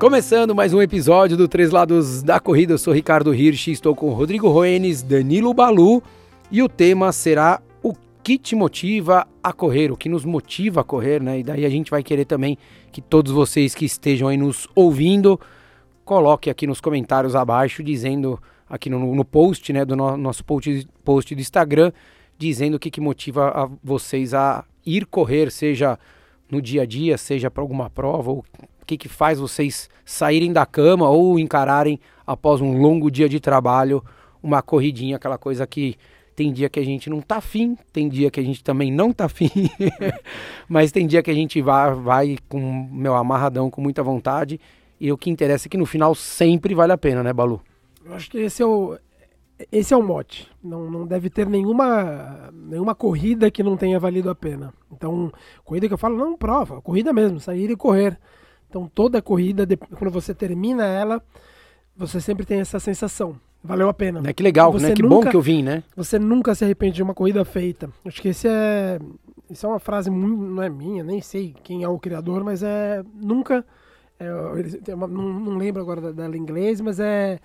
Começando mais um episódio do Três Lados da Corrida, eu sou Ricardo Hirsch, estou com Rodrigo Roenes, Danilo Balu e o tema será o que te motiva a correr, o que nos motiva a correr, né? E daí a gente vai querer também que todos vocês que estejam aí nos ouvindo, coloquem aqui nos comentários abaixo, dizendo aqui no, no post, né, do no, nosso post, post do Instagram, dizendo o que, que motiva a vocês a ir correr, seja no dia a dia, seja para alguma prova, ou o que, que faz vocês saírem da cama ou encararem após um longo dia de trabalho uma corridinha, aquela coisa que tem dia que a gente não tá afim, tem dia que a gente também não tá afim, mas tem dia que a gente vai, vai com meu amarradão, com muita vontade, e o que interessa é que no final sempre vale a pena, né, Balu? Eu acho que esse é o, esse é o mote. Não, não deve ter nenhuma, nenhuma corrida que não tenha valido a pena. Então, corrida que eu falo, não prova, corrida mesmo, sair e correr. Então, toda corrida, quando você termina ela, você sempre tem essa sensação. Valeu a pena. É que legal, você né? Que nunca, bom que eu vim, né? Você nunca se arrepende de uma corrida feita. Acho que esse é, isso é uma frase muito, não é minha, nem sei quem é o criador, mas é nunca, é, uma, não, não, lembro agora dela em inglês, mas é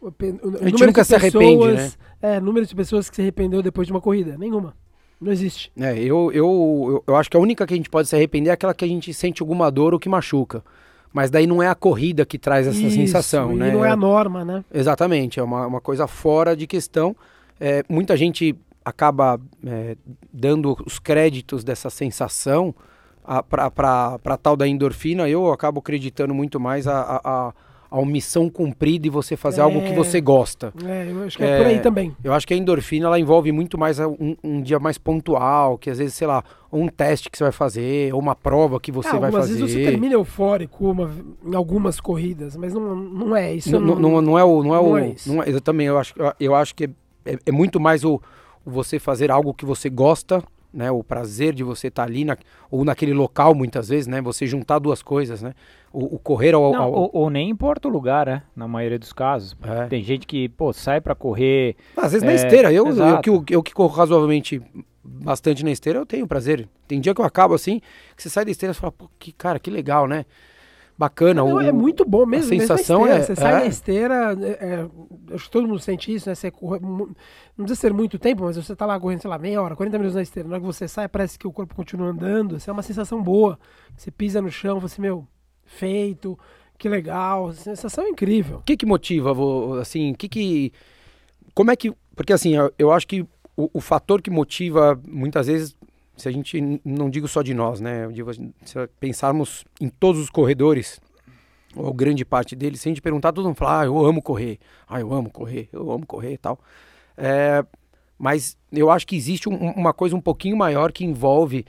o, o, a gente nunca se arrepende, né? É, número de pessoas que se arrependeu depois de uma corrida. Nenhuma. Não existe. É, eu, eu, eu acho que a única que a gente pode se arrepender é aquela que a gente sente alguma dor ou que machuca. Mas daí não é a corrida que traz essa Isso, sensação, e né? não é a norma, né? Exatamente, é uma, uma coisa fora de questão. É, muita gente acaba é, dando os créditos dessa sensação para tal da endorfina. Eu acabo acreditando muito mais a, a, a a missão cumprida e você fazer é, algo que você gosta. É, eu acho que é, é, por aí também. Eu acho que a endorfina ela envolve muito mais um, um, dia mais pontual, que às vezes, sei lá, um teste que você vai fazer, ou uma prova que você ah, vai fazer. Às vezes você termina eufórico uma, em algumas corridas, mas não, não é isso. Não, não, não, não é o. Não é o é não é, eu também, eu acho, eu acho que é, é muito mais o, o você fazer algo que você gosta né, o prazer de você estar tá ali na, ou naquele local muitas vezes, né, você juntar duas coisas, né, o, o correr ao, Não, ao... Ou, ou, nem importa o lugar, né, na maioria dos casos. É. Tem gente que pô sai para correr. Às vezes é, na esteira, eu, eu, eu, eu, que corro razoavelmente bastante na esteira, eu tenho prazer. Tem dia que eu acabo assim, que você sai da esteira e fala, pô, que cara, que legal, né? Bacana. Não, o, é muito bom mesmo. A sensação é. Você sai é. da esteira, é, é, acho que todo mundo sente isso, né? Você corre, não precisa ser muito tempo, mas você tá lá correndo, sei lá, meia hora, 40 minutos na esteira. Na hora que você sai, parece que o corpo continua andando. Isso é uma sensação boa. Você pisa no chão, você, meu, feito, que legal. Sensação incrível. O que que motiva, assim, que que. Como é que. Porque assim, eu, eu acho que o, o fator que motiva muitas vezes se a gente não digo só de nós, né? Se pensarmos em todos os corredores, ou grande parte deles, se a gente perguntar, todo mundo fala, ah, eu amo correr, ah, eu amo correr, eu amo correr e tal. É, mas eu acho que existe um, uma coisa um pouquinho maior que envolve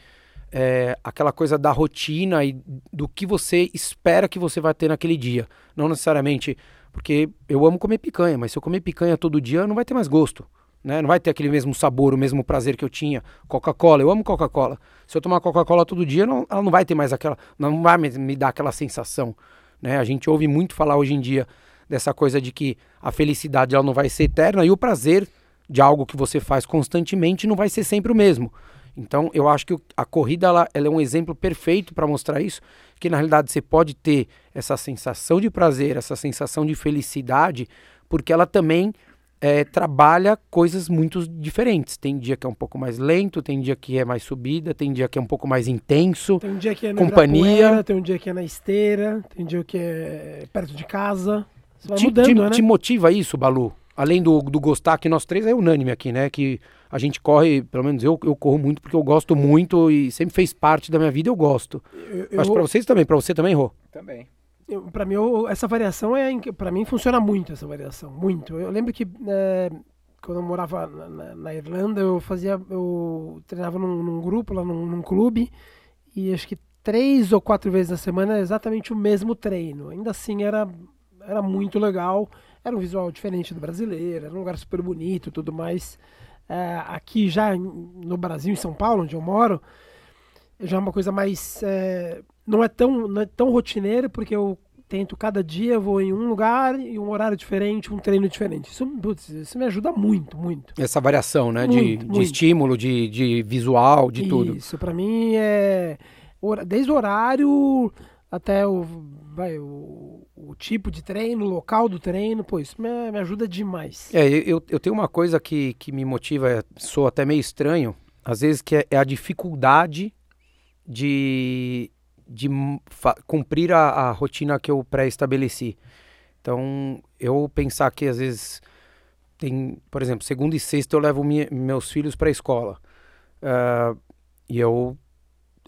é, aquela coisa da rotina e do que você espera que você vai ter naquele dia. Não necessariamente, porque eu amo comer picanha, mas se eu comer picanha todo dia, não vai ter mais gosto. Né? Não vai ter aquele mesmo sabor, o mesmo prazer que eu tinha. Coca-Cola, eu amo Coca-Cola. Se eu tomar Coca-Cola todo dia, não, ela não vai ter mais aquela. Não vai me, dar aquela sensação. Né? A gente ouve muito falar hoje em dia dessa coisa de que a felicidade ela não vai ser eterna e o prazer de algo que você faz constantemente não vai ser sempre o mesmo. Então, eu acho que a corrida ela, ela é um exemplo perfeito para mostrar isso, que na realidade você pode ter essa sensação de prazer, essa sensação de felicidade, porque ela também é, trabalha coisas muito diferentes. Tem dia que é um pouco mais lento, tem dia que é mais subida, tem dia que é um pouco mais intenso. Tem um dia que é na companhia, tem um dia que é na esteira, tem um dia que é perto de casa. Você vai te, mudando, te, né? te motiva isso, Balu? Além do, do gostar, que nós três é unânime aqui, né? Que a gente corre, pelo menos eu, eu corro muito porque eu gosto muito e sempre fez parte da minha vida, eu gosto. Eu, eu... Acho que pra vocês também, pra você também, Rô? Também para mim, eu, essa variação é para mim funciona muito essa variação, muito. Eu lembro que é, quando eu morava na, na, Irlanda, eu fazia, eu treinava num, num grupo lá num, num, clube e acho que três ou quatro vezes na semana exatamente o mesmo treino. Ainda assim era era muito legal, era um visual diferente do brasileiro, era um lugar super bonito, tudo mais. É, aqui já no Brasil, em São Paulo, onde eu moro, já é uma coisa mais é, não é tão não é tão rotineiro porque eu tento cada dia vou em um lugar e um horário diferente, um treino diferente. Isso, putz, isso me ajuda muito, muito. Essa variação, né, muito, de, muito. de estímulo, de, de visual, de isso, tudo. Isso para mim é desde o horário até o, vai, o, o, tipo de treino, o local do treino, pô, isso me, me ajuda demais. É, eu, eu tenho uma coisa que, que me motiva, é, sou até meio estranho, às vezes, que é, é a dificuldade de, de cumprir a, a rotina que eu pré-estabeleci. Então, eu pensar que às vezes tem, por exemplo, segunda e sexta eu levo meus filhos para a escola. Uh, e eu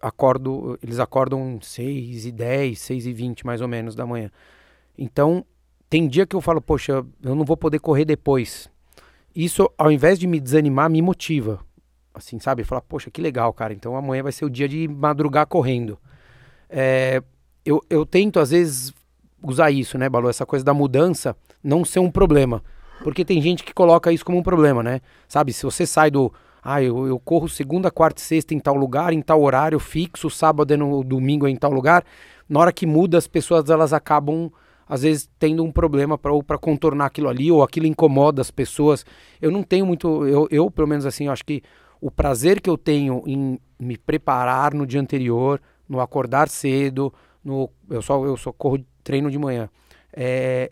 acordo, eles acordam 6 e 10, 6 e 20 mais ou menos da manhã. Então, tem dia que eu falo, poxa, eu não vou poder correr depois. Isso, ao invés de me desanimar, me motiva. Assim, sabe? Falar, poxa, que legal, cara. Então amanhã vai ser o dia de madrugar correndo. É, eu, eu tento, às vezes, usar isso, né, Balu? Essa coisa da mudança não ser um problema. Porque tem gente que coloca isso como um problema, né? Sabe, se você sai do, ah, eu, eu corro segunda, quarta e sexta em tal lugar, em tal horário fixo, sábado e no domingo em tal lugar. Na hora que muda, as pessoas elas acabam às vezes tendo um problema para contornar aquilo ali ou aquilo incomoda as pessoas. Eu não tenho muito, eu, eu pelo menos assim, eu acho que o prazer que eu tenho em me preparar no dia anterior, no acordar cedo, no eu só eu só corro treino de manhã. É,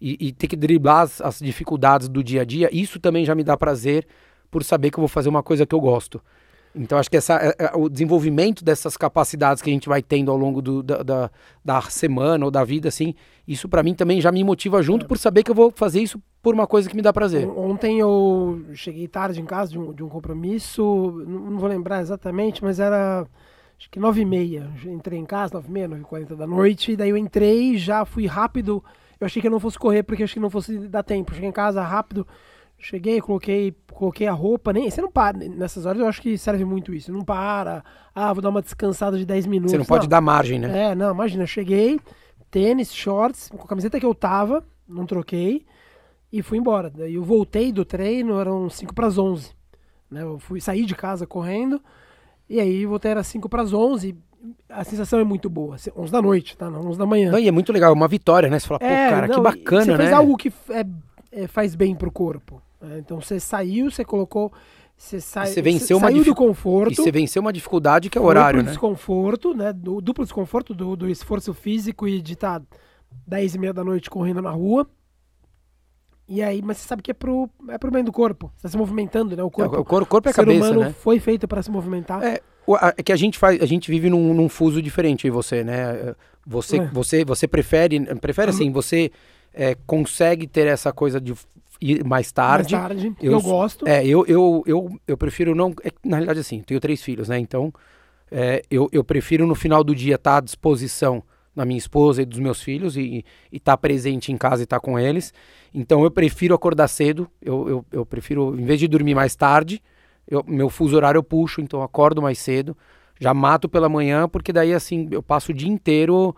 e, e ter que driblar as, as dificuldades do dia a dia, isso também já me dá prazer por saber que eu vou fazer uma coisa que eu gosto. Então, acho que essa, é, é, o desenvolvimento dessas capacidades que a gente vai tendo ao longo do, da, da, da, semana ou da vida, assim, isso para mim também já me motiva junto é. por saber que eu vou fazer isso por uma coisa que me dá prazer. Ontem eu cheguei tarde em casa de um, de um compromisso, não, não vou lembrar exatamente, mas era acho que nove e meia. Entrei em casa, nove e meia, nove e quarenta da noite, e daí eu entrei, já fui rápido. Eu achei que eu não fosse correr porque achei que não fosse dar tempo. Cheguei em casa rápido, Cheguei, coloquei, coloquei a roupa, nem, você não para, nessas horas eu acho que serve muito isso, não para, ah, vou dar uma descansada de 10 minutos. Você não pode não. dar margem, né? É, não, imagina, cheguei, tênis, shorts, com a camiseta que eu tava, não troquei, e fui embora. Daí eu voltei do treino, eram 5 para as 11, né? Eu fui sair de casa correndo, e aí voltei era 5 para as 11, a sensação é muito boa. 11 da noite, tá? Não, 11 da manhã. Não, e é muito legal, é uma vitória, né? Você fala, pô, é, cara, não, que bacana, você né? Você fez algo que é, é, faz bem pro corpo. É, então você saiu, você colocou. Você, sai, você venceu uma saiu do conforto. E você venceu uma dificuldade que é o horário, né? desconforto, né? Do duplo desconforto do, do esforço físico e de estar tá 10 e meia da noite correndo na rua. E aí, mas você sabe que é pro, é pro bem do corpo. Você tá se movimentando, né? O corpo, é, o corpo, corpo é a cabeça, humano né? foi feito para se movimentar. É, é que a gente faz, a gente vive num, num fuso diferente aí você, né? Você, é. você, você prefere, prefere assim, você é, consegue ter essa coisa de ir mais tarde. Mais tarde, eu, eu gosto. É, eu, eu, eu, eu prefiro não. É, na realidade, assim, tenho três filhos, né? Então, é, eu, eu prefiro no final do dia estar tá à disposição da minha esposa e dos meus filhos e estar tá presente em casa e estar tá com eles. Então, eu prefiro acordar cedo. Eu, eu, eu prefiro, em vez de dormir mais tarde, eu, meu fuso horário eu puxo, então eu acordo mais cedo. Já mato pela manhã, porque daí, assim, eu passo o dia inteiro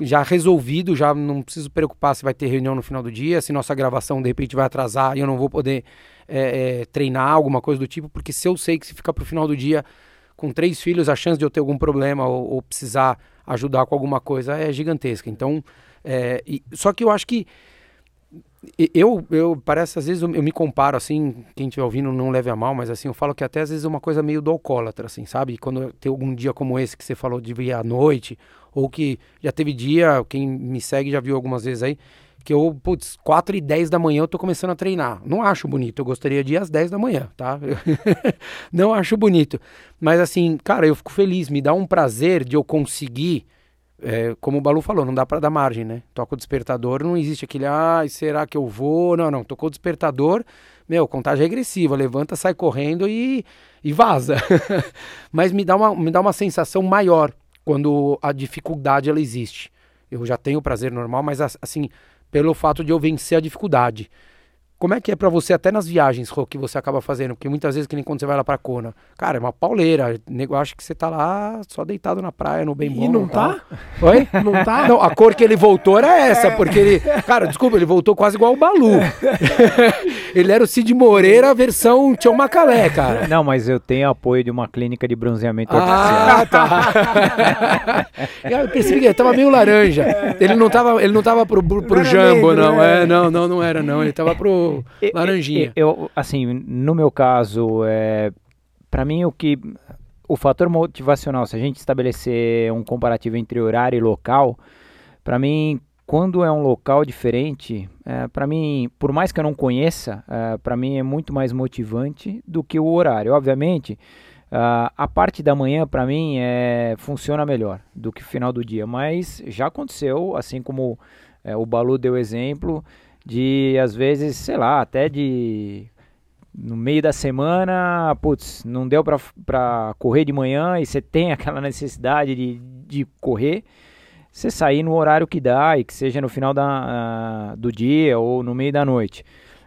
já resolvido, já não preciso preocupar se vai ter reunião no final do dia, se nossa gravação de repente vai atrasar e eu não vou poder é, é, treinar, alguma coisa do tipo, porque se eu sei que se ficar pro final do dia com três filhos, a chance de eu ter algum problema ou, ou precisar ajudar com alguma coisa é gigantesca. Então, é, e, só que eu acho que eu, eu parece, às vezes eu, eu, me comparo assim, quem estiver ouvindo não leve a mal, mas assim, eu falo que até às vezes é uma coisa meio do alcoólatra, assim, sabe? Quando tem algum dia como esse que você falou de vir à noite, ou que já teve dia, quem me segue já viu algumas vezes aí, que eu, putz, 4 e 10 da manhã eu tô começando a treinar. Não acho bonito, eu gostaria de ir às 10 da manhã, tá? não acho bonito. Mas assim, cara, eu fico feliz, me dá um prazer de eu conseguir é, como o Balu falou, não dá para dar margem, né? Toca o despertador, não existe aquele, ah, será que eu vou? Não, não, tocou o despertador, meu, contagem regressiva, levanta, sai correndo e, e vaza. Mas me dá, uma, me dá uma sensação maior quando a dificuldade ela existe. Eu já tenho o prazer normal, mas assim, pelo fato de eu vencer a dificuldade. Como é que é para você, até nas viagens, Rô, que você acaba fazendo? Porque muitas vezes, que nem quando você vai lá pra Kona, cara, é uma pauleira. O nego acha que você tá lá só deitado na praia, no bem bom. E não tá? Oi? Não tá? Não, a cor que ele voltou era essa, é. porque ele. Cara, desculpa, ele voltou quase igual o Balu. ele era o Cid Moreira, versão Tião Macalé, cara. Não, mas eu tenho apoio de uma clínica de bronzeamento ah, artificial. tá. eu percebi que ele tava meio laranja. Ele não tava, ele não tava pro, pro, pro Jambo, não. É, não, não, não era, não. Ele tava pro laranjinha. Eu, assim, no meu caso, é, para mim o que o fator motivacional, se a gente estabelecer um comparativo entre horário e local, para mim, quando é um local diferente, é, para mim, por mais que eu não conheça, é, para mim é muito mais motivante do que o horário. Obviamente, Uh, a parte da manhã, para mim, é, funciona melhor do que o final do dia, mas já aconteceu, assim como é, o Balu deu exemplo, de às vezes, sei lá, até de no meio da semana, putz, não deu para correr de manhã e você tem aquela necessidade de, de correr, você sair no horário que dá e que seja no final da, uh, do dia ou no meio da noite.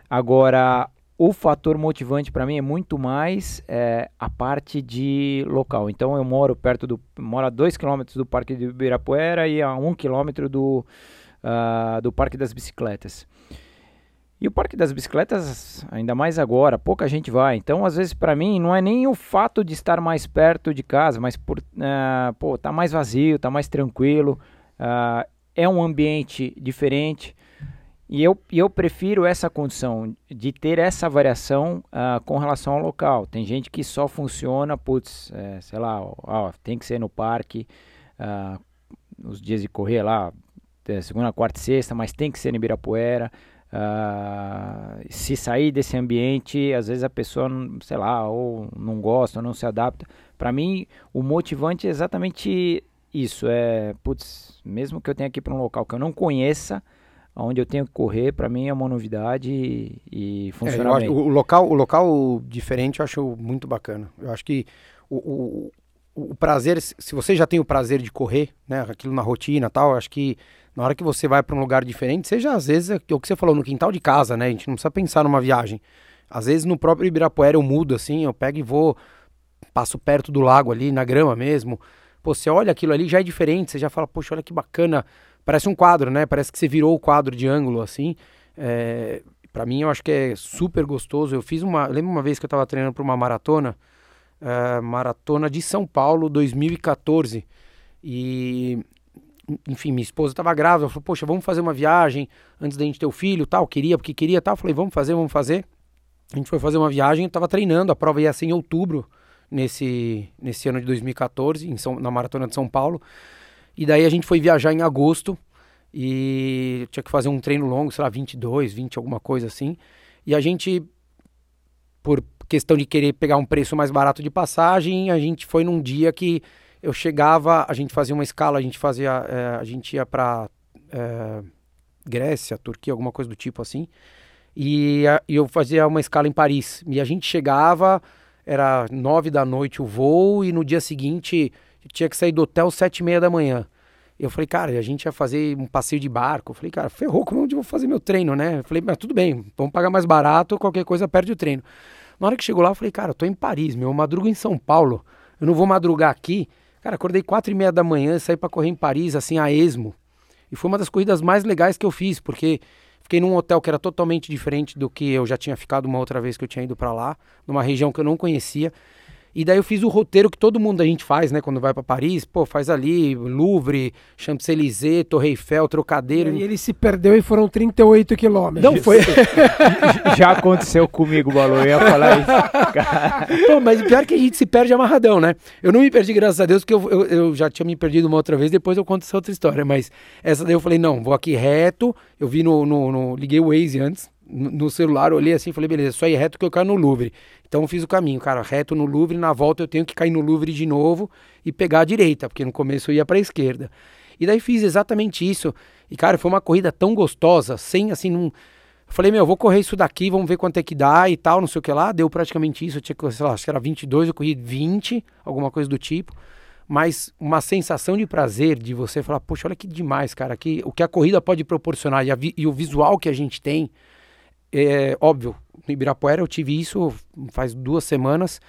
Agora, o fator motivante para mim é muito mais é, a parte de local. Então eu moro perto do moro a 2 km do Parque de Ibirapuera e a 1 um do, uh, do Parque das Bicicletas. E o Parque das Bicicletas, ainda mais agora, pouca gente vai. Então, às vezes, para mim, não é nem o fato de estar mais perto de casa, mas por, uh, pô, tá mais vazio, tá mais tranquilo, uh, é um ambiente diferente. E eu, eu prefiro essa condição de ter essa variação uh, com relação ao local. Tem gente que só funciona, putz, é, sei lá, ó, tem que ser no parque, os dias de correr lá, segunda, quarta e sexta, mas tem que ser em Ibirapuera. Uh, se sair desse ambiente, às vezes a pessoa, sei lá, ou não gosta, ou não se adapta. Para mim, o motivante é exatamente isso. É, putz, mesmo que eu tenha aqui para um local que eu não conheça, onde eu tenho que correr, para mim é uma novidade e, e funciona é, bem. o local, o local diferente eu acho muito bacana. Eu acho que o, o, o, prazer, se você já tem o prazer de correr, né, aquilo na rotina tal, acho que na hora que você vai para um lugar diferente, seja às vezes é o que você falou, no quintal de casa, né, a gente não precisa pensar numa viagem. Às vezes no próprio Ibirapuera eu mudo assim, eu pego e vou, passo perto do lago ali, na grama mesmo. Pô, você olha aquilo ali, já é diferente, você já fala, poxa, olha que bacana Parece um quadro, né? Parece que você virou o quadro de ângulo, assim. É, para mim, eu acho que é super gostoso. Eu fiz uma. Lembro uma vez que eu estava treinando para uma maratona, é, maratona de São Paulo, 2014. E. Enfim, minha esposa estava grávida. Ela falou: Poxa, vamos fazer uma viagem antes da gente ter o filho, tal. Queria, porque queria, tal. Falei: Vamos fazer, vamos fazer. A gente foi fazer uma viagem, eu estava treinando. A prova ia ser em outubro, nesse, nesse ano de 2014, em São, na maratona de São Paulo. E daí a gente foi viajar em agosto e tinha que fazer um treino longo, sei lá, 22, 20, alguma coisa assim. E a gente, por questão de querer pegar um preço mais barato de passagem, a gente foi num dia que eu chegava, a gente fazia uma escala, a gente fazia, é, a gente ia para é, Grécia, Turquia, alguma coisa do tipo assim. E, e, eu fazia uma escala em Paris. E a gente chegava, era nove da noite o voo, e no dia seguinte tinha que sair do hotel sete e meia da manhã. Eu falei, cara, a gente ia fazer um passeio de barco. Eu falei, cara, ferrou, como onde eu vou fazer meu treino, né? Eu falei, mas tudo bem, vamos pagar mais barato, qualquer coisa perde o treino. Na hora que chegou lá, eu falei, cara, eu tô em Paris, meu, eu madrugo em São Paulo, eu não vou madrugar aqui. Cara, acordei quatro e meia da manhã, saí para correr em Paris, assim, a esmo. E foi uma das corridas mais legais que eu fiz, porque fiquei num hotel que era totalmente diferente do que eu já tinha ficado uma outra vez que eu tinha ido para lá, numa região que eu não conhecia. E daí eu fiz o roteiro que todo mundo a gente faz, né? Quando vai para Paris, pô, faz ali Louvre, Champs-Élysées, Torre Eiffel, Trocadeiro. E ele se perdeu e foram 38 quilômetros. Não foi. Já aconteceu comigo, Balu, eu ia falar isso. pô, mas pior que a gente se perde amarradão, né? Eu não me perdi, graças a Deus, porque eu, eu, eu, já tinha me perdido uma outra vez, depois eu conto essa outra história. Mas essa daí eu falei, não, vou aqui reto. Eu vi no. no, no liguei o Waze antes, no celular, olhei assim e falei, beleza, só ir reto que eu caio no Louvre. Então eu fiz o caminho, cara, reto no Louvre, na volta eu tenho que cair no Louvre de novo e pegar a direita, porque no começo eu ia para a esquerda. E daí fiz exatamente isso. E cara, foi uma corrida tão gostosa, sem assim, não... Falei, meu, eu vou correr isso daqui, vamos ver quanto é que dá e tal, não sei o que lá. Deu praticamente isso, eu tinha que, sei lá, acho que era 22, eu corri 20, alguma coisa do tipo. Mas uma sensação de prazer de você falar, poxa, olha que demais, cara, que, o que a corrida pode proporcionar e, a, e o visual que a gente tem é, óbvio, no Ibirapuera eu tive isso faz duas semanas,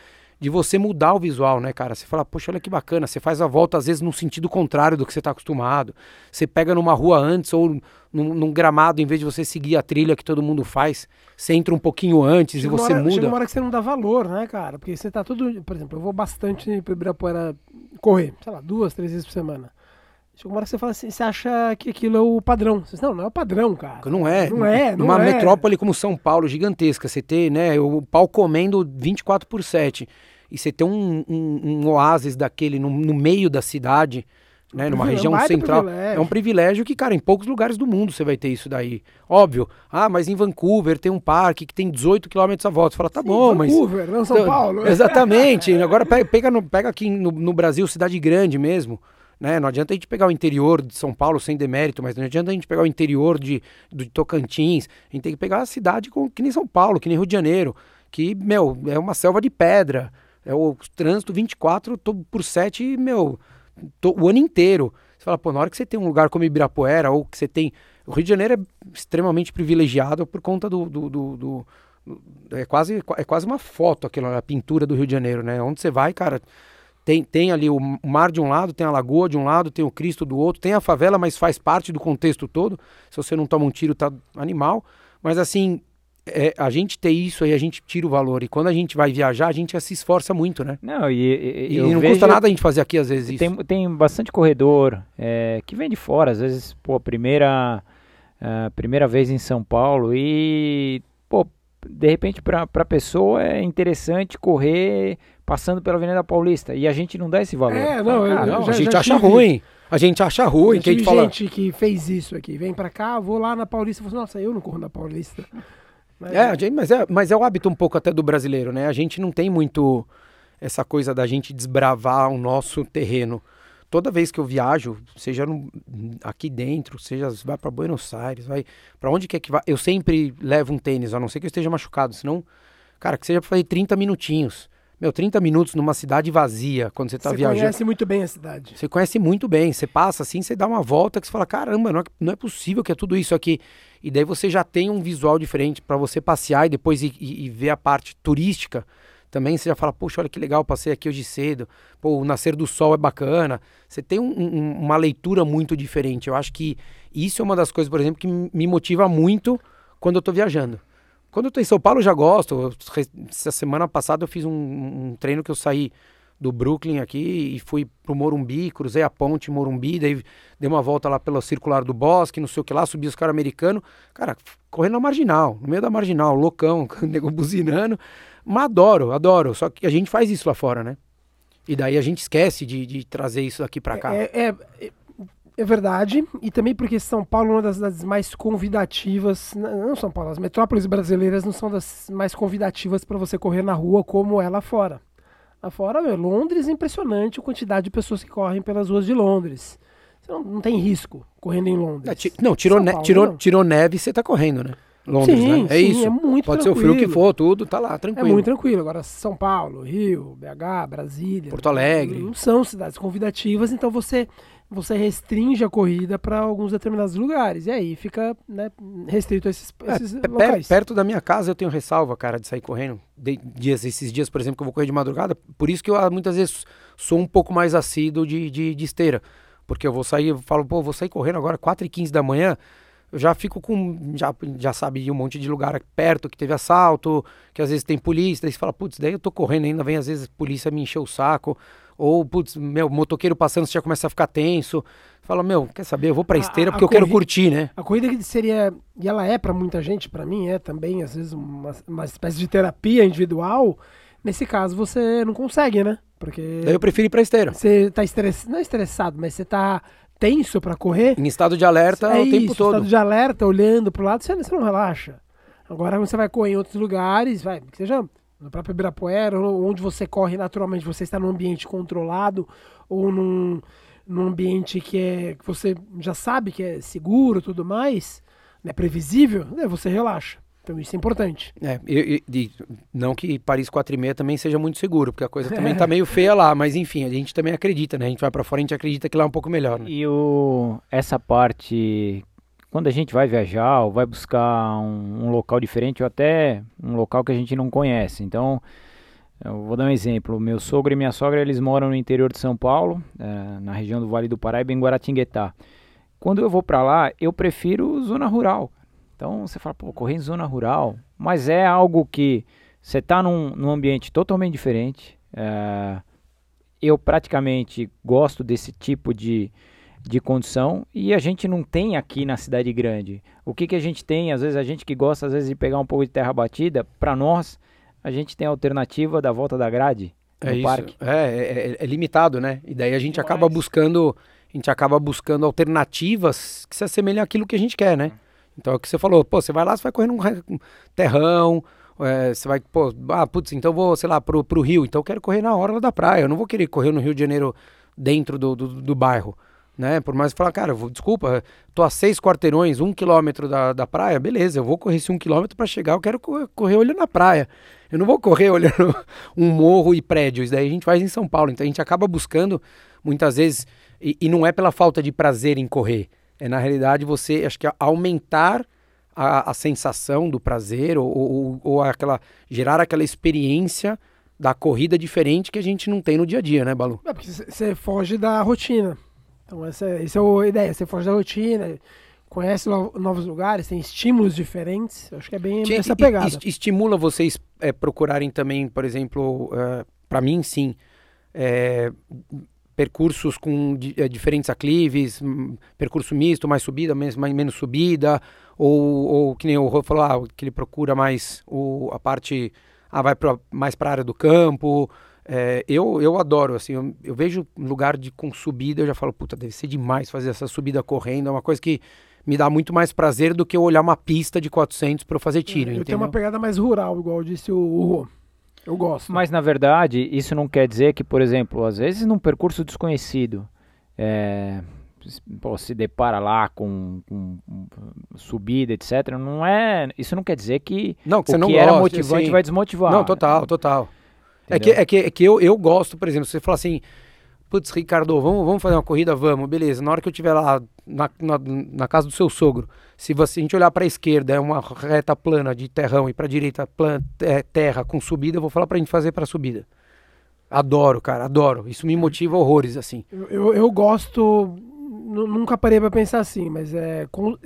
de você mudar o visual, né, cara? Você fala, poxa, olha que bacana, você faz a volta às vezes no sentido contrário do que você está acostumado. Você pega numa rua antes ou num, num, gramado, em vez de você seguir a trilha que todo mundo faz, você entra um pouquinho antes chega e você hora, muda. Chega uma hora que você não dá valor, né, cara? Porque você tá tudo. Por exemplo, eu vou bastante pro Ibirapuera correr, sei lá, duas, três vezes por semana. Chega uma hora que você fala assim, você acha que aquilo é o padrão. Você, não, não é o padrão, cara. Não é. Não é. Não Numa é. metrópole como São Paulo, gigantesca, você ter, né, o pau comendo 24 por 7. e você ter um, um, um oásis daquele no, no, meio da cidade, né, numa região é central, privilégio. é um privilégio que, cara, em poucos lugares do mundo você vai ter isso daí. Óbvio, ah, mas em Vancouver tem um parque que tem 18 km a volta. Você fala, tá Sim, bom, Vancouver, mas... Vancouver, não São então, Paulo. Exatamente. Agora pega, pega, no, pega aqui no, no Brasil, cidade grande mesmo. Né? Não adianta a gente pegar o interior de São Paulo sem demérito, mas não adianta a gente pegar o interior de, de Tocantins. A gente tem que pegar a cidade com, que nem São Paulo, que nem Rio de Janeiro, que, meu, é uma selva de pedra. É o trânsito 24 por 7, meu, o ano inteiro. Você fala, pô, na hora que você tem um lugar como Ibirapuera, ou que você tem. O Rio de Janeiro é extremamente privilegiado por conta do. do, do, do é, quase, é quase uma foto aquela a pintura do Rio de Janeiro, né? Onde você vai, cara, tem, tem ali o mar de um lado, tem a lagoa de um lado, tem o Cristo do outro, tem a favela, mas faz parte do contexto todo. Se você não toma um tiro, tá animal. Mas assim, é, a gente ter isso aí, a gente tira o valor. E quando a gente vai viajar, a gente se esforça muito, né? Não, e, e, e não vejo, custa nada a gente fazer aqui, às vezes, tem, isso. Tem bastante corredor é, que vem de fora, às vezes, pô, primeira, uh, primeira vez em São Paulo e, pô, de repente para a pessoa é interessante correr passando pela Avenida Paulista e a gente não dá esse valor. É, não, ah, não já, a gente acha tive, ruim. A gente acha ruim. Tem gente que fez isso aqui. Vem para cá, vou lá na Paulista. Falo, Nossa, eu não corro na Paulista. Mas... É, mas é, mas é o hábito um pouco até do brasileiro, né? A gente não tem muito essa coisa da gente desbravar o nosso terreno. Toda vez que eu viajo, seja no, aqui dentro, seja vai para Buenos Aires, vai para onde quer que vá, eu sempre levo um tênis, a não ser que eu esteja machucado, senão, cara, que seja para fazer 30 minutinhos. Meu, 30 minutos numa cidade vazia, quando você está viajando. Você conhece muito bem a cidade. Você conhece muito bem. Você passa assim, você dá uma volta que você fala: caramba, não é, não é possível que é tudo isso aqui. E daí você já tem um visual diferente para você passear e depois ir, ir, ir, ver a parte turística. Também você já fala: poxa, olha que legal, passei aqui hoje cedo. Pô, o nascer do sol é bacana. Você tem um, um, uma leitura muito diferente. Eu acho que isso é uma das coisas, por exemplo, que me motiva muito quando eu estou viajando. Quando eu tô em São Paulo, eu já gosto. Essa semana passada eu fiz um, um treino que eu saí do Brooklyn aqui e fui pro Morumbi, cruzei a ponte Morumbi, daí dei uma volta lá pelo Circular do Bosque, não sei o que lá, subi os caras americanos, cara, correndo na marginal, no meio da marginal, loucão, nego buzinando, mas adoro, adoro, só que a gente faz isso lá fora, né? E daí a gente esquece de, de trazer isso aqui para cá. É, é, é verdade, e também porque São Paulo é uma das cidades mais convidativas, não São Paulo, as metrópoles brasileiras não são das mais convidativas para você correr na rua como é lá fora. Lá fora, meu, Londres é impressionante a quantidade de pessoas que correm pelas ruas de Londres. Você não, não tem risco correndo em Londres. É, não, tirou, ne Paulo, tirou, não. tirou neve e você está correndo, né? Londres, sim, né? É sim, isso. É muito Pode tranquilo. ser o frio que for, tudo, tá lá, tranquilo. É muito tranquilo. Agora, São Paulo, Rio, BH, Brasília. Porto Alegre. Não são cidades convidativas, então você você restringe a corrida para alguns determinados lugares. E aí fica né, restrito a esses, é, esses locais. Perto da minha casa eu tenho ressalva, cara, de sair correndo. De, dias, esses dias, por exemplo, que eu vou correr de madrugada. Por isso que eu ah, muitas vezes sou um pouco mais assíduo de, de, de esteira. Porque eu vou sair, eu falo, pô, vou sair correndo agora 4 e 15 da manhã. Eu já fico com. Já, já sabe um monte de lugar perto que teve assalto, que às vezes tem polícia. Daí você fala, putz, daí eu tô correndo ainda, vem às vezes polícia me encher o saco. Ou, putz, meu, motoqueiro passando, você já começa a ficar tenso. Fala, meu, quer saber? Eu vou pra esteira a, porque a eu quero curtir, né? A corrida seria, e ela é para muita gente, para mim é também, às vezes, uma, uma espécie de terapia individual. Nesse caso, você não consegue, né? Porque. Daí eu prefiro ir pra esteira. Você tá estressado, não é estressado, mas você tá tenso para correr. Em estado de alerta é o tempo isso, todo. estado de alerta, olhando pro lado, você, você não relaxa. Agora, quando você vai correr em outros lugares, vai, que seja no próprio Ibirapuera, onde você corre naturalmente, você está num ambiente controlado ou num, num ambiente que, é, que você já sabe que é seguro tudo mais, é previsível, né, você relaxa. Então isso é importante. É, e, e, não que Paris 4 e meia também seja muito seguro, porque a coisa também está meio feia lá, mas enfim, a gente também acredita, né? A gente vai para fora, a gente acredita que lá é um pouco melhor. Né? E o, essa parte quando a gente vai viajar ou vai buscar um, um, local diferente ou até um local que a gente não conhece. Então, eu vou dar um exemplo. Meu sogro e minha sogra eles moram no interior de São Paulo, é, na região do Vale do Paraíba, em Guaratinguetá. Quando eu vou para lá, eu prefiro zona rural. Então você fala, pô, correr em zona rural, mas é algo que você está num, num ambiente totalmente diferente. É, eu praticamente gosto desse tipo de, de condição e a gente não tem aqui na cidade grande. O que, que a gente tem? Às vezes a gente que gosta às vezes de pegar um pouco de terra batida, para nós a gente tem a alternativa da volta da grade. é no isso. parque. É, é, é- é limitado, né? E daí a gente acaba buscando, a gente acaba buscando alternativas que se assemelhem àquilo que a gente quer, né? Então é o que você falou, pô, você vai lá, você vai correr um terrão, é, você vai, pô, ah, putz, então eu vou, sei lá, pro, pro Rio, então eu quero correr na orla da praia, eu não vou querer correr no Rio de Janeiro dentro do, do, do bairro, né? Por mais que falar, cara, vou- desculpa, tô a seis quarteirões, um quilômetro da, da praia, beleza, eu vou correr esse um quilômetro para chegar, eu quero correr, olhando a praia. Eu não vou correr olhando um morro e prédio, isso daí a gente faz em São Paulo, então a gente acaba buscando muitas vezes, e, e não é pela falta de prazer em correr, é na realidade você, acho que aumentar a, a sensação do prazer ou, ou, ou aquela, gerar aquela experiência da corrida diferente que a gente não tem no dia a dia, né, Balu? É porque você foge da rotina. Então essa, essa é a ideia, você foge da rotina, conhece no- novos lugares, tem estímulos diferentes. Acho que é bem essa pegada. est- estimula vocês é, procurarem também, por exemplo, para mim sim, é, percursos com é, diferentes aclives, percurso misto, mais subida, menos, mais, menos subida, ou, ou que nem o Rô falou, ah, que ele procura mais o, a parte, ah, vai pra, mais para a área do campo. É, eu, eu adoro, assim, eu, eu vejo lugar de, com subida, eu já falo, puta, deve ser demais fazer essa subida correndo, é uma coisa que me dá muito mais prazer do que eu olhar uma pista de 400 para eu fazer tiro, eu entendeu? tenho uma pegada mais rural, igual disse o, o Rô. Eu gosto. Mas na verdade, isso não quer dizer que, por exemplo, às vezes num percurso desconhecido, é, pô, se depara lá com, com- com subida, etc. Não é, isso não quer dizer que Não, que o você não que era gosta, motivante assim. vai desmotivar. Não, total, total. É que, é que, é que eu, eu gosto, por exemplo, você fala assim, putz, Ricardo, vamos, vamos fazer uma corrida? Vamos, beleza. Na hora que eu estiver lá na, na, na casa do seu sogro, se você, a gente olhar para a esquerda, é uma reta plana de terrão e para a direita plan, é, terra com subida, eu vou falar para a gente fazer para subida. Adoro, cara, adoro. Isso me motiva horrores, assim. Eu, eu, eu gosto. nu- Nunca parei pra pensar assim, mas é. com-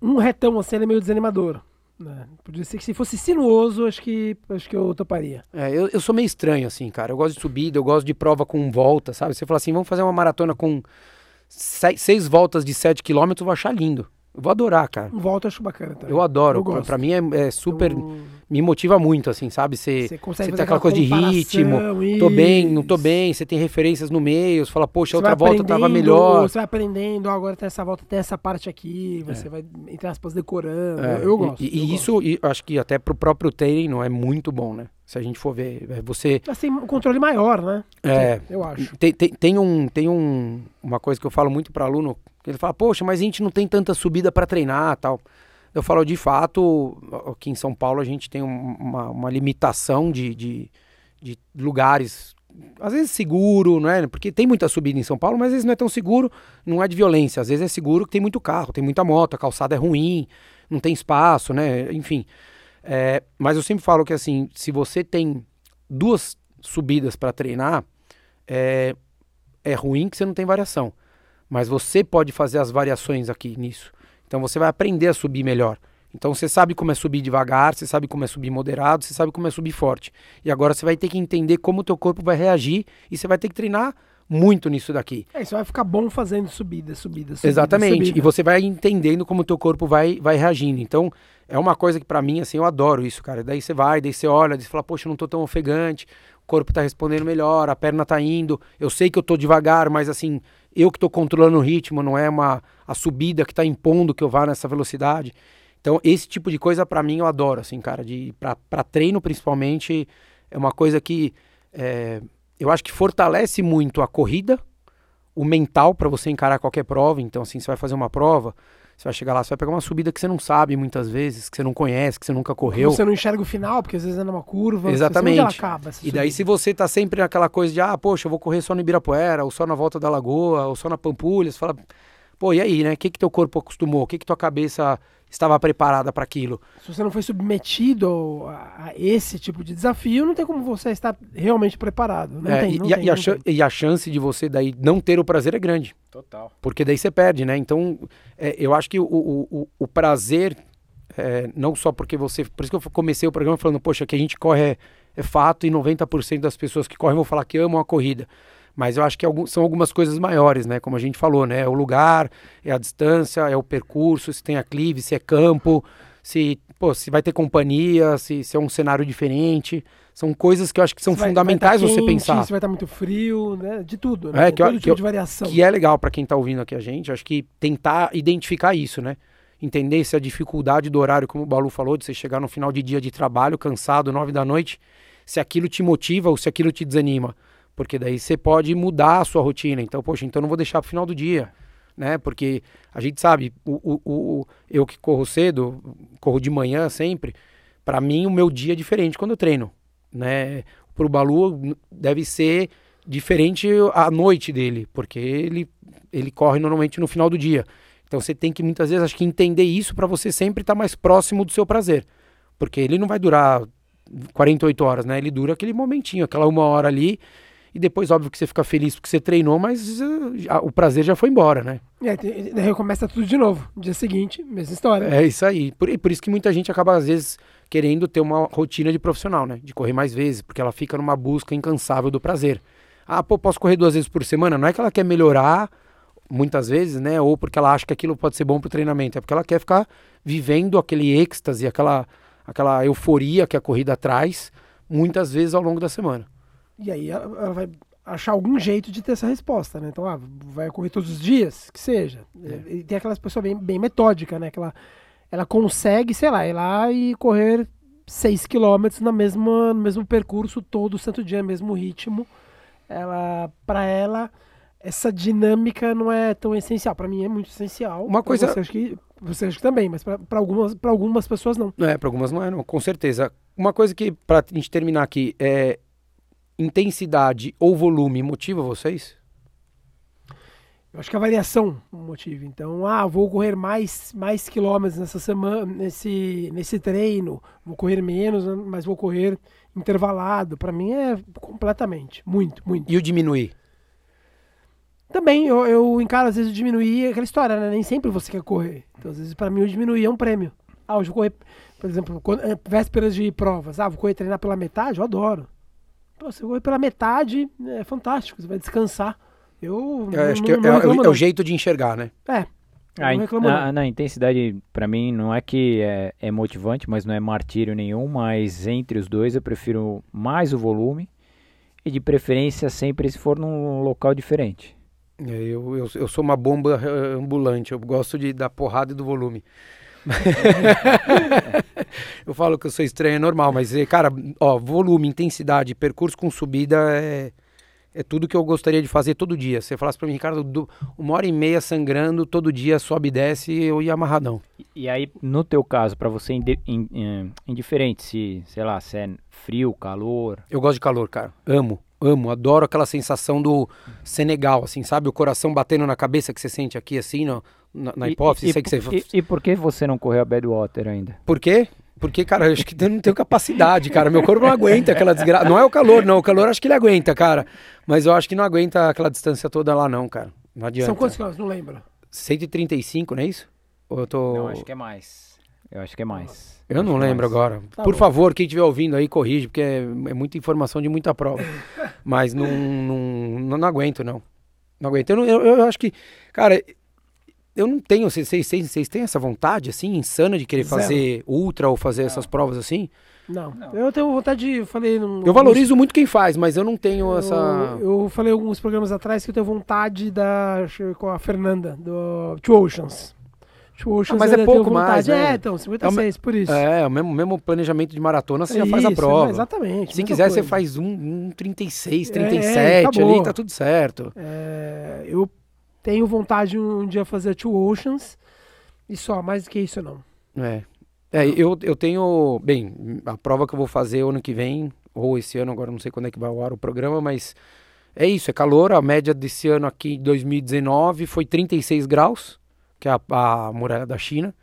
um retão assim é meio desanimador. Né? Podia ser que se fosse sinuoso, acho que, acho que eu toparia. É, eu, eu sou meio estranho, assim, cara. Eu gosto de subida, eu gosto de prova com volta, sabe? Você fala assim, vamos fazer uma maratona com seis, seis voltas de 7 km, eu vou achar lindo. Eu vou adorar, cara. Um volta eu acho bacana também. Eu adoro. Eu Pra, gosto. pra mim é, é super. Então, Me motiva muito, assim, sabe? Você, tem aquela coisa de ritmo. Tô bem, não tô isso. bem. Você tem referências no meio. Você fala, poxa, Você outra volta tava melhor. Você vai aprendendo, agora tem essa volta, tem essa parte aqui, você vai, entre aspas, decorando. É, eu, eu gosto. E, e eu isso, e acho que até pro próprio treino é muito bom, né? Se a gente for ver, é, você. gosto. Assim, um controle maior, né? É, Eu acho. Tem, tem, tem, um, tem um, uma coisa que eu falo muito para aluno, ele fala, poxa, mas a gente não tem tanta subida para treinar tal. Eu falo, de fato, aqui em São Paulo a gente tem um- uma, uma limitação de, de, de lugares, às vezes seguro, não é? Porque tem muita subida em São Paulo, mas às vezes não é tão seguro, não é de violência. Às vezes é seguro que tem muito carro, tem muita moto, a calçada é ruim, não tem espaço, né? Enfim. É, mas eu sempre falo que assim, se você tem duas subidas para treinar, é, é ruim que você não tem variação. Mas você pode fazer as variações aqui nisso. Então você vai aprender a subir melhor. Então você sabe como é subir devagar, você sabe como é subir moderado, você sabe como é subir forte. E agora você vai ter que entender como o teu corpo vai reagir e você vai ter que treinar muito nisso daqui. É, isso vai ficar bom fazendo subida, subida, subida. Exatamente. subida. E você vai entendendo como o teu corpo vai, vai reagindo. Então, é uma coisa que pra mim, assim, eu adoro isso, cara. Daí você vai, daí você olha, daí você fala, poxa, eu não tô tão ofegante, o corpo tá respondendo melhor, a perna tá indo. Eu sei que eu tô devagar, mas assim, eu que tô controlando o ritmo, não é uma a subida que tá impondo que eu vá nessa velocidade. Então, esse tipo de coisa pra mim eu adoro, assim, cara, de pra treino principalmente, é uma coisa que é, eu acho que fortalece muito a corrida, o mental para você encarar qualquer prova. Então, assim, você vai fazer uma prova, você vai chegar lá, você vai pegar uma subida que você não sabe muitas vezes, que você não conhece, que você nunca correu. Você não enxerga o final, porque às vezes é numa curva. Exatamente. Você acaba, E daí, subida. se você tá sempre naquela coisa de, ah, poxa, eu vou correr só no Ibirapuera, ou só na volta da Lagoa, ou só na Pampulha, você fala, pô, e aí, né? O que que teu corpo acostumou? O que que tua cabeça estava preparada para aquilo? Se você não foi submetido a, a esse tipo de desafio, não tem como você estar realmente preparado. Não É, tem, e, não e a, tem, e a não chan- tem. e a chance de você daí não ter o prazer é grande. Total. Porque daí você perde, né? Então, é, eu acho que o, o, o, o prazer, é, não só porque você. Por isso que eu comecei o programa falando, poxa, que a gente corre é, é fato e 90% das pessoas que correm vão falar que amam a corrida. Mas eu acho que são algumas coisas maiores, né? Como a gente falou, né? É o lugar, é a distância, é o percurso, se tem aclive, se é campo, se pô, se vai ter companhia, se, se é um cenário diferente. São coisas que eu acho que são vai- fundamentais vai tá você quente, pensar. Se vai estar muito frio, né? De tudo, né? É, que Todo que tipo de variação. Que é legal para quem tá ouvindo aqui a gente, acho que tentar identificar isso, né? Entender se a dificuldade do horário, como o Balu falou, de você chegar no final de dia de trabalho, cansado, nove da noite, se aquilo te motiva ou se aquilo te desanima. Porque daí você pode mudar a sua rotina. Então, poxa, então não vou deixar pro final do dia, né? Porque a gente sabe, o, o, o- eu que corro cedo, corro de manhã sempre, para mim o meu dia é diferente quando eu treino, né? Pro Balu n- deve ser diferente a noite dele, porque ele, ele corre normalmente no final do dia. Então você tem que muitas vezes acho que entender isso para você sempre estar mais próximo do seu prazer. Porque ele não vai durar 48 horas, né? Ele dura aquele momentinho, aquela uma hora ali. E depois, óbvio que você fica feliz porque você treinou, mas já- o prazer já foi embora, né? É, tem- daí começa tudo de novo. Dia seguinte, mesma história. É isso aí. Por, e por isso que muita gente acaba, às vezes, querendo ter uma rotina de profissional, né? De correr mais vezes, porque ela fica numa busca incansável do prazer. Ah, pô, posso correr duas vezes por semana? Não é que ela quer melhorar, muitas vezes, né? Ou porque ela acha que aquilo pode ser bom pro treinamento. É porque ela quer ficar vivendo aquele êxtase, aquela, aquela euforia que a corrida traz, muitas vezes ao longo da semana. E aí ela, ela vai achar algum jeito de ter essa resposta, né? Então, ah, vai correr todos os dias, que seja. É. E tem aquelas pessoas bem, bem metódicas, né? Que ela, ela consegue, sei lá, ir lá e correr 6 quilômetros na mesma, no mesmo percurso todo santo dia, mesmo ritmo. Ela, para ela, essa dinâmica não é tão essencial. Para mim é muito essencial. Uma coisa- Você acha que, você acha que também, mas para algumas, pra algumas pessoas não. É, para algumas não é, não, com certeza. Uma coisa que, pra gente terminar aqui, é intensidade ou volume motiva vocês? Eu acho que a variação é motivo. Então, ah, vou correr mais, mais quilômetros nessa semana, nesse, nesse treino, vou correr menos, mas vou correr intervalado. Para mim é completamente, muito, muito. E o diminuir? Também eu, eu encaro às vezes o diminuir aquela história, né? Nem sempre você quer correr. Então, às vezes para mim o diminuir é um prêmio. Ah, hoje eu vou correr, por exemplo, quando, é, vésperas de provas. Ah, vou correr treinar pela metade, eu adoro. Pô, você correr pela metade é fantástico, você vai descansar. Eu, Eu não- acho não- que é, não é- reclamo, é não. o jeito de enxergar, né? É. A, não in- reclamo, na, não. na intensidade, pra mim, não é que é, é motivante, mas não é martírio nenhum. Mas entre os dois, eu prefiro mais o volume e, de preferência, sempre se for num local diferente. É, Eu, eu, eu sou uma bomba eh, ambulante, eu gosto de dar porrada e do volume. eu falo que eu sou estranho, é normal, mas, eh, cara, ó, volume, intensidade, percurso com subida é, é tudo que eu gostaria de fazer todo dia. Se você falasse pra mim, Ricardo, do- uma hora e meia sangrando, todo dia sobe e desce, eu ia amarradão. E, aí, no teu caso, pra você in- indiferente se, sei lá, se é frio, calor, Eu gosto de calor, cara. Amo, amo, adoro aquela sensação do Senegal, assim, sabe? O coração batendo na cabeça que você sente aqui, assim, no- na, na E- hipófise. e, sei que você... e, e por que você não correu a Badwater ainda? Por quê? Porque, cara, eu acho que eu não tenho capacidade, cara. Meu corpo não aguenta aquela desgraça. Não é o calor, não. O calor acho que ele aguenta, cara. Mas eu acho que não aguenta aquela distância toda lá, não, cara. Não adianta. São quantos quilômetros? Não lembro. 135, não é isso? Ou eu tô. Não, acho que é mais. Eu acho que é mais. Eu não é lembro mais. agora. Tá Por bom. favor, quem estiver ouvindo aí, corrige, porque é, é muita informação de muita prova. Mas não, não, não, não aguento, não. Não aguento. Eu, não- eu, eu acho que, cara, eu não tenho. Vocês, vocês, vocês- vocês têm essa vontade, assim, insana de querer Zero. fazer ultra ou fazer essas provas assim? Não. Não. Eu tenho vontade de. Eu falei. num- Eu valorizo muito quem faz, mas eu não tenho Eu, essa. eu falei alguns programas atrás que eu tenho vontade da. acho que Com a Fernanda, do Two Oceans. Two Oceans mas eu é pouco mais, né? É, então, 56, por isso. É, o mesmo, mesmo planejamento de maratona, você já faz a Isso, prova. Exatamente. Se quiser, você coisa. faz um, um 36, É, 37 acabou. ali, tá tudo certo. É, eu tenho vontade um dia fazer Two Oceans. E só, mais do que isso não. É. É, eu, eu tenho. Bem, a prova que eu vou fazer ano que vem, ou esse ano, agora não sei quando é que vai ao ar o programa, mas é isso, é calor. A média desse ano aqui, em 2019, foi 36 graus, que é a, a muralha da China.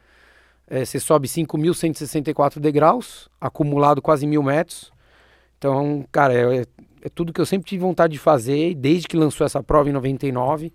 É, você sobe 5.164 degraus, acumulado quase mil metros. Então, cara, é, é tudo que eu sempre tive vontade de fazer, desde que lançou essa prova em 99.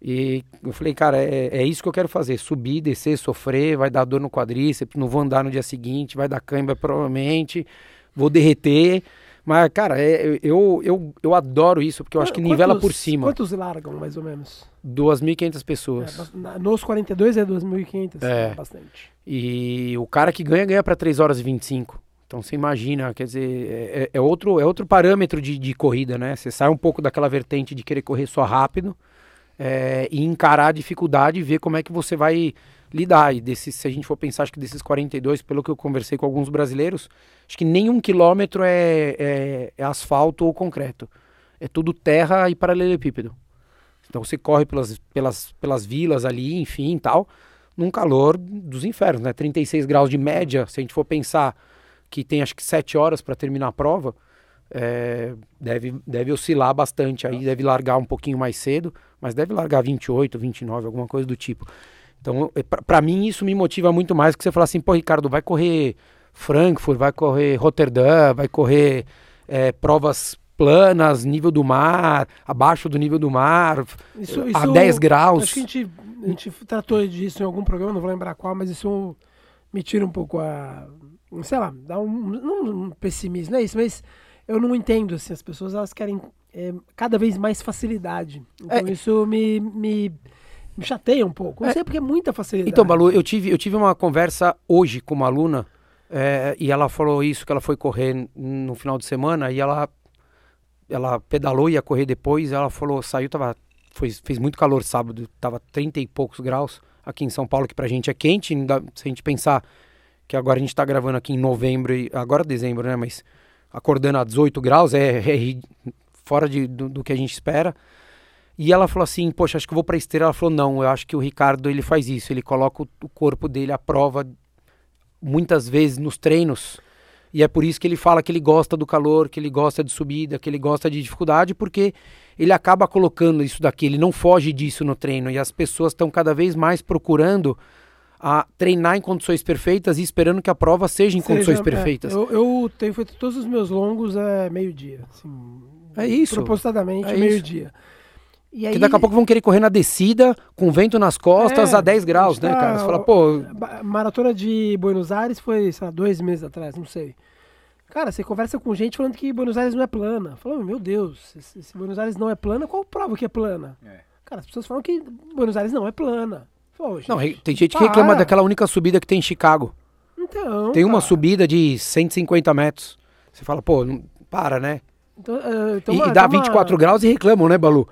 E eu falei, cara, é, é isso que eu quero fazer: subir, descer, sofrer, vai dar dor no quadríceps, não vou andar no dia seguinte, vai dar cãibra provavelmente, vou derreter, Mas, cara, é, eu, eu, eu adoro isso, porque eu acho que Quantos- nivela por cima. Quantos largam, mais ou menos? 2.500 É, pessoas. na- nos 42 é 2.500. É. É. Bastante. E o cara que ganha, ganha para 3 horas e 25. Então você imagina, quer dizer, é, é- é outro, é outro parâmetro de, de corrida, né? Você sai um pouco daquela vertente de querer correr só rápido é, e encarar a dificuldade e ver como é que você vai lidar. E desses, se a gente for pensar, acho que desses 42, pelo que eu conversei com alguns brasileiros, acho que nenhum quilômetro é, é- é asfalto ou concreto. É tudo terra e paralelepípedo. Então você corre pelas, pelas, pelas vilas ali, enfim, tal, num calor dos infernos, né? 36 graus de média, se a gente for pensar que tem acho que 7 horas para terminar a prova, é, deve, deve oscilar bastante aí, deve largar um pouquinho mais cedo, mas deve largar 28, 29, alguma coisa do tipo. Então, é, pra mim, isso me motiva muito mais que você falar assim, pô, Ricardo, vai correr Frankfurt, vai correr Rotterdam, vai correr é, provas planas, nível do mar, abaixo do nível do mar, Isso, a isso- 10 graus. Acho que a gente, a gente tratou disso em algum programa, não vou lembrar qual, mas isso me tira um pouco a. Sei lá, dá um, não um pessimismo, não é isso, mas eu não entendo, assim, as pessoas elas querem é, cada vez mais facilidade. Então É. isso me, me, me chateia um pouco. Não É. sei porque é muita facilidade. Então, Balu, eu tive, eu tive uma conversa hoje com uma aluna é, e ela falou isso, que ela foi correr no final de semana e ela, ela pedalou e ia correr depois. Ela falou, saiu, tava, foi, fez muito calor sábado, tava 30 e poucos graus aqui em São Paulo, que pra gente é quente. ainda- Se a gente pensar que agora a gente tá gravando aqui em novembro, e agora dezembro, né? Mas acordando a 18 graus é, é fora de, do, do que a gente espera. E ela falou assim, poxa, acho que eu vou pra esteira. Ela falou, não, eu acho que o Ricardo ele faz isso, ele coloca o, o corpo dele à prova muitas vezes nos treinos. E é por isso que ele fala que ele gosta do calor, que ele gosta de subida, que ele gosta de dificuldade, porque ele acaba colocando isso daqui, ele não foge disso no treino. E as pessoas estão cada vez mais procurando a treinar em condições perfeitas e esperando que a prova seja em Seja, condições é, perfeitas. eu, eu tenho feito todos os meus longos é meio-dia. assim, É isso. Propositadamente, É meio-dia. E aí, Que daqui a pouco vão querer correr na descida, com vento nas costas, É, a 10 graus, né, cara? Você fala, pô, Maratona de Buenos Aires foi, sei lá, dois meses atrás, não sei. Cara, você conversa com gente falando que Buenos Aires não é plana. Falando, meu Deus, se, se Buenos Aires não é plana, qual prova que é plana? Cara, as pessoas falam que Buenos Aires não é plana. Fala, "Ô, não, tem gente que para." reclama daquela única subida que tem em Chicago. Então, Tem uma cara, subida de 150 metros. Você fala, pô, não- para, né? Então, então e, uma- e dá então uma- 24 graus e reclamam, né, Balu?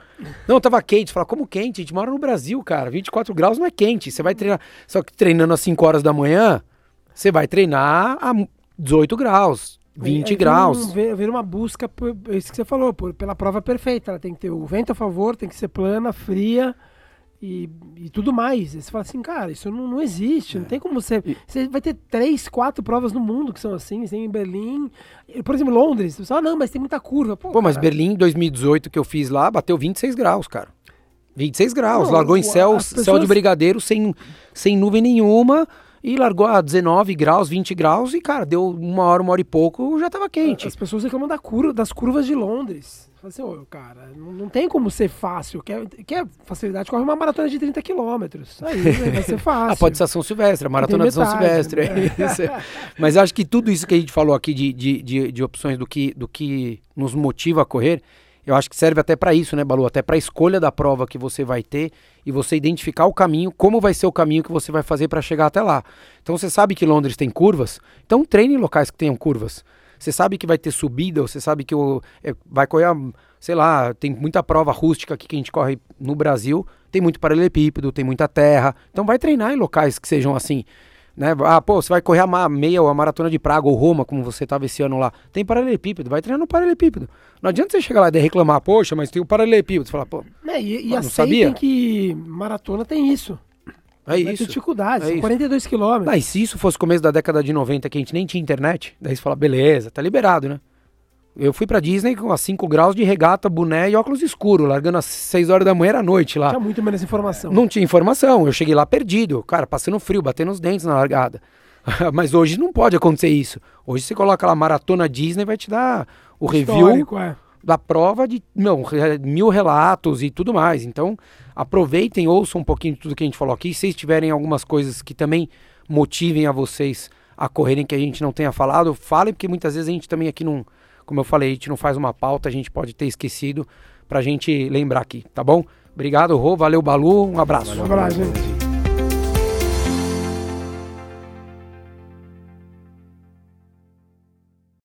Não, tava quente. Fala, como quente? A gente mora no Brasil, cara. 24 graus não é quente. Você vai treinar. Só que treinando às 5 horas da manhã, você vai treinar a 18 graus, 20 Aí vira graus. vira uma busca, por, isso que você falou, por, pela prova perfeita. Ela tem que ter o vento a favor, tem que ser plana, fria e, e tudo mais. Aí você fala assim, cara, isso não, não existe. Não tem como você. Você vai ter três, quatro provas no mundo que são assim. Tem em Berlim. Por exemplo, Londres. Você fala, não, mas tem muita curva. Pô, Pô, mas Berlim, em 2018, que eu fiz lá, bateu 26 graus, cara. 26 graus. Não, largou em céu, as céu de pessoas- brigadeiro, sem, sem nuvem nenhuma. E largou a 19 graus, 20 graus. E, cara, deu uma hora, uma hora e pouco, já tava quente. As pessoas reclamam da curva, das curvas de Londres. Assim, ô, cara, não, não tem como ser fácil. Quer, quer facilidade, corre uma maratona de 30 quilômetros. Aí né, vai ser fácil. Ah, pode ser a São Silvestre, a Maratona Tem de São metade, Silvestre. é né? isso. Mas acho que tudo isso que a gente falou aqui de, de, de, de opções do que, do que nos motiva a correr, eu acho que serve até para isso, né, Balu? Até para a escolha da prova que você vai ter e você identificar o caminho, como vai ser o caminho que você vai fazer para chegar até lá. Então você sabe que Londres tem curvas, então treine em locais que tenham curvas. Você sabe que vai ter subida, você sabe que o, é, vai correr, sei lá, tem muita prova rústica aqui que a gente corre no Brasil, tem muito paralelepípedo, tem muita terra. Então vai treinar em locais que sejam assim. Né? Ah, pô, você vai correr a meia ou a maratona de Praga ou Roma, como você estava esse ano lá. Tem paralelepípedo, vai treinar no paralelepípedo. Não adianta você chegar lá e reclamar, poxa, mas tem o paralelepípedo. Você fala, pô, É, e e Ah, não sabia? que maratona tem isso. é isso. ter dificuldade, é são isso. 42 quilômetros. E se isso fosse começo da década de 90, que a gente nem tinha internet, daí você fala, beleza, tá liberado, né? Eu fui pra Disney com a 5 graus de regata, boné e óculos escuros, largando às 6 horas da manhã era noite lá. Tinha muito menos informação. Não tinha informação, eu cheguei lá perdido, cara, passando frio, batendo os dentes na largada. Mas hoje não pode acontecer isso. Hoje você coloca lá Maratona Disney, vai te dar o review Histórico, é. da prova de não, mil relatos e tudo mais. Então, aproveitem, ouçam um pouquinho de tudo que a gente falou aqui. Se tiverem algumas coisas que também motivem a vocês a correrem que a gente não tenha falado, falem, porque muitas vezes a gente também aqui não como eu falei, a gente não faz uma pauta, a gente pode ter esquecido pra gente lembrar aqui, tá bom? Obrigado, Rô, valeu, Balu, um abraço. Um abraço, gente.